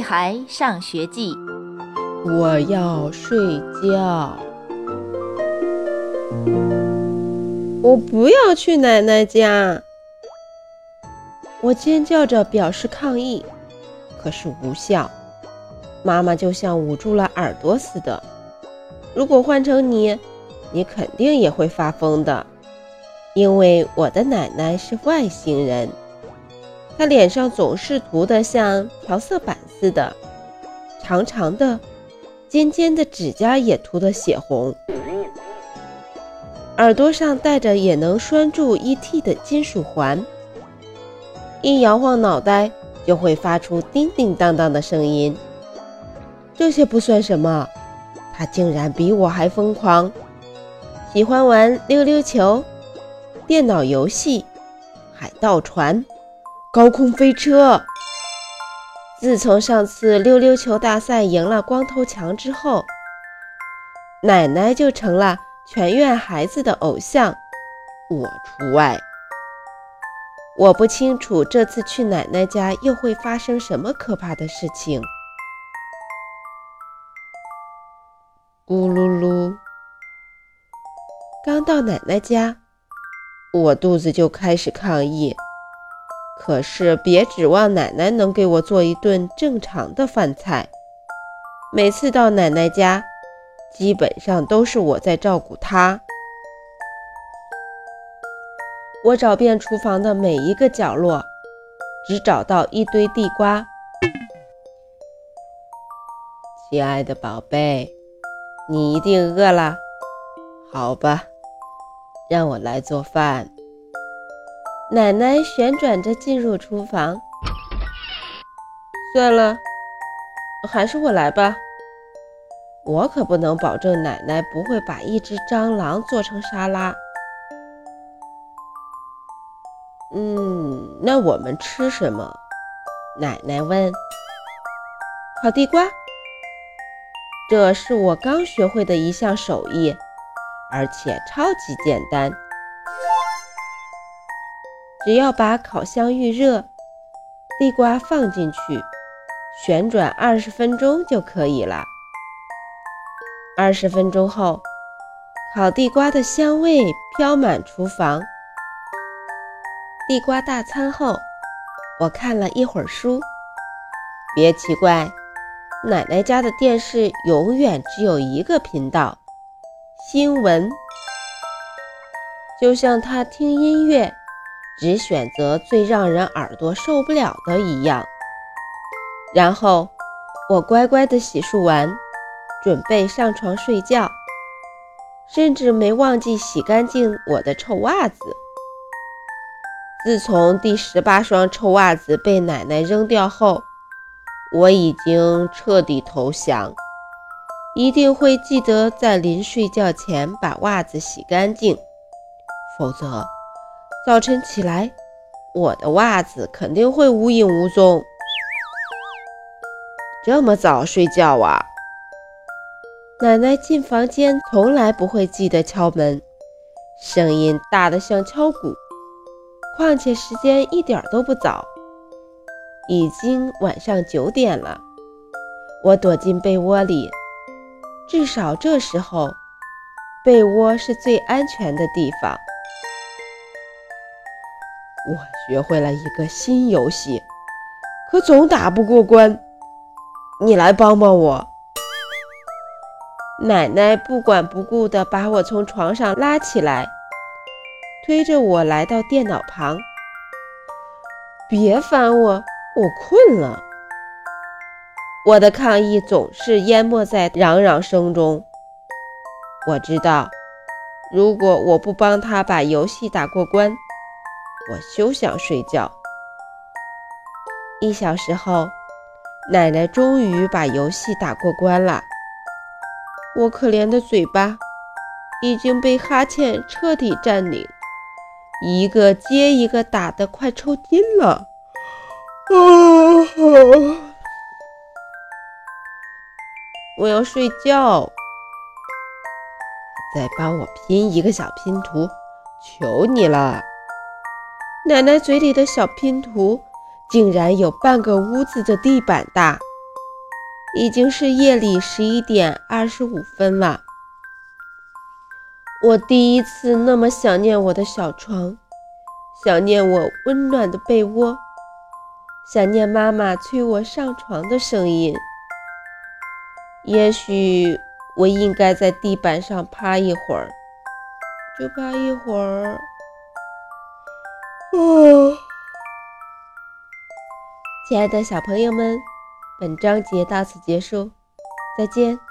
孩上学记》。我要睡觉，我不要去奶奶家。我尖叫着表示抗议，可是无效。妈妈就像捂住了耳朵似的。如果换成你，你肯定也会发疯的，因为我的奶奶是外星人。他脸上总是涂得像调色板似的，长长的、尖尖的指甲也涂得血红，耳朵上戴着也能拴住 ET 的金属环，一摇晃脑袋就会发出叮叮当当的声音。这些不算什么。他竟然比我还疯狂，喜欢玩溜溜球、电脑游戏、海盗船、高空飞车。自从上次溜溜球大赛赢了光头强之后，奶奶就成了全院孩子的偶像，我除外。我不清楚这次去奶奶家又会发生什么可怕的事情。咕噜噜！刚到奶奶家，我肚子就开始抗议。可是别指望奶奶能给我做一顿正常的饭菜。每次到奶奶家，基本上都是我在照顾她。我找遍厨房的每一个角落，只找到一堆地瓜。亲爱的宝贝。你一定饿了，好吧，让我来做饭。奶奶旋转着进入厨房。算了，还是我来吧。我可不能保证奶奶不会把一只蟑螂做成沙拉。嗯，那我们吃什么？奶奶问。烤地瓜。这是我刚学会的一项手艺，而且超级简单。只要把烤箱预热，地瓜放进去，旋转二十分钟就可以了。二十分钟后，烤地瓜的香味飘满厨房。地瓜大餐后，我看了一会儿书。别奇怪。奶奶家的电视永远只有一个频道，新闻。就像她听音乐只选择最让人耳朵受不了的一样。然后我乖乖地洗漱完，准备上床睡觉，甚至没忘记洗干净我的臭袜子。自从第十八双臭袜子被奶奶扔掉后。我已经彻底投降，一定会记得在临睡觉前把袜子洗干净，否则早晨起来，我的袜子肯定会无影无踪。这么早睡觉啊？奶奶进房间从来不会记得敲门，声音大得像敲鼓，况且时间一点都不早。已经晚上九点了，我躲进被窝里，至少这时候，被窝是最安全的地方。我学会了一个新游戏，可总打不过关，你来帮帮我。奶奶不管不顾地把我从床上拉起来，推着我来到电脑旁。别烦我。我困了，我的抗议总是淹没在嚷嚷声中。我知道，如果我不帮他把游戏打过关，我休想睡觉。一小时后，奶奶终于把游戏打过关了。我可怜的嘴巴已经被哈欠彻底占领，一个接一个打得快抽筋了。啊！我要睡觉。再帮我拼一个小拼图，求你了。奶奶嘴里的小拼图竟然有半个屋子的地板大。已经是夜里十一点二十五分了。我第一次那么想念我的小床，想念我温暖的被窝，想念妈妈催我上床的声音。也许我应该在地板上趴一会儿，就趴一会儿。哦，亲爱的小朋友们，本章节到此结束，再见。